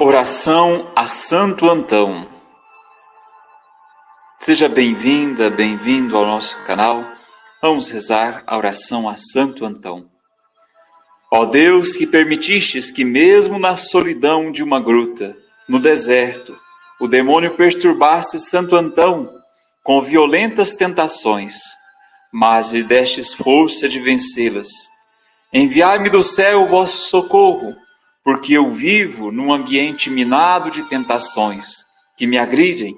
Oração a Santo Antão. Seja bem-vinda, bem-vindo ao nosso canal. Vamos rezar a oração a Santo Antão. Ó Deus, que permitistes que, mesmo na solidão de uma gruta, no deserto, o demônio perturbasse Santo Antão com violentas tentações, mas lhe destes força de vencê-las. Enviai-me do céu o vosso socorro porque eu vivo num ambiente minado de tentações que me agridem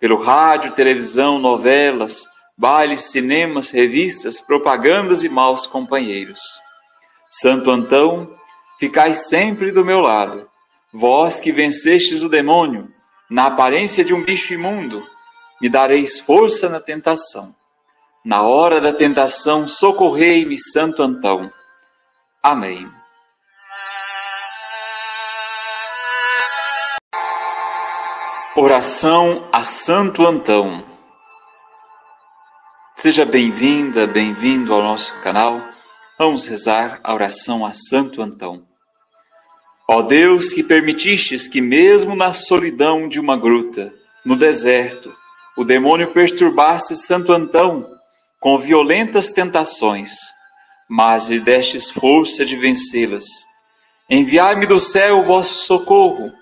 pelo rádio, televisão, novelas, bailes, cinemas, revistas, propagandas e maus companheiros. Santo Antão, ficai sempre do meu lado, vós que vencestes o demônio, na aparência de um bicho imundo, me dareis força na tentação. Na hora da tentação, socorrei-me, Santo Antão. Amém. Oração a Santo Antão. Seja bem-vinda, bem-vindo ao nosso canal. Vamos rezar a oração a Santo Antão. Ó Deus, que permitistes que, mesmo na solidão de uma gruta, no deserto, o demônio perturbasse Santo Antão com violentas tentações, mas lhe destes força de vencê-las. Enviai-me do céu o vosso socorro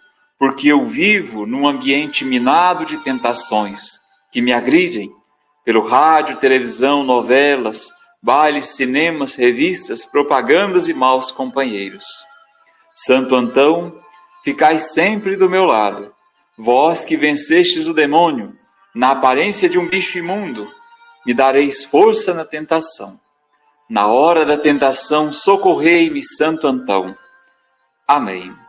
porque eu vivo num ambiente minado de tentações que me agridem pelo rádio, televisão, novelas, bailes, cinemas, revistas, propagandas e maus companheiros. Santo Antão, ficai sempre do meu lado, vós que vencestes o demônio, na aparência de um bicho imundo, me dareis força na tentação. Na hora da tentação, socorrei-me, Santo Antão. Amém.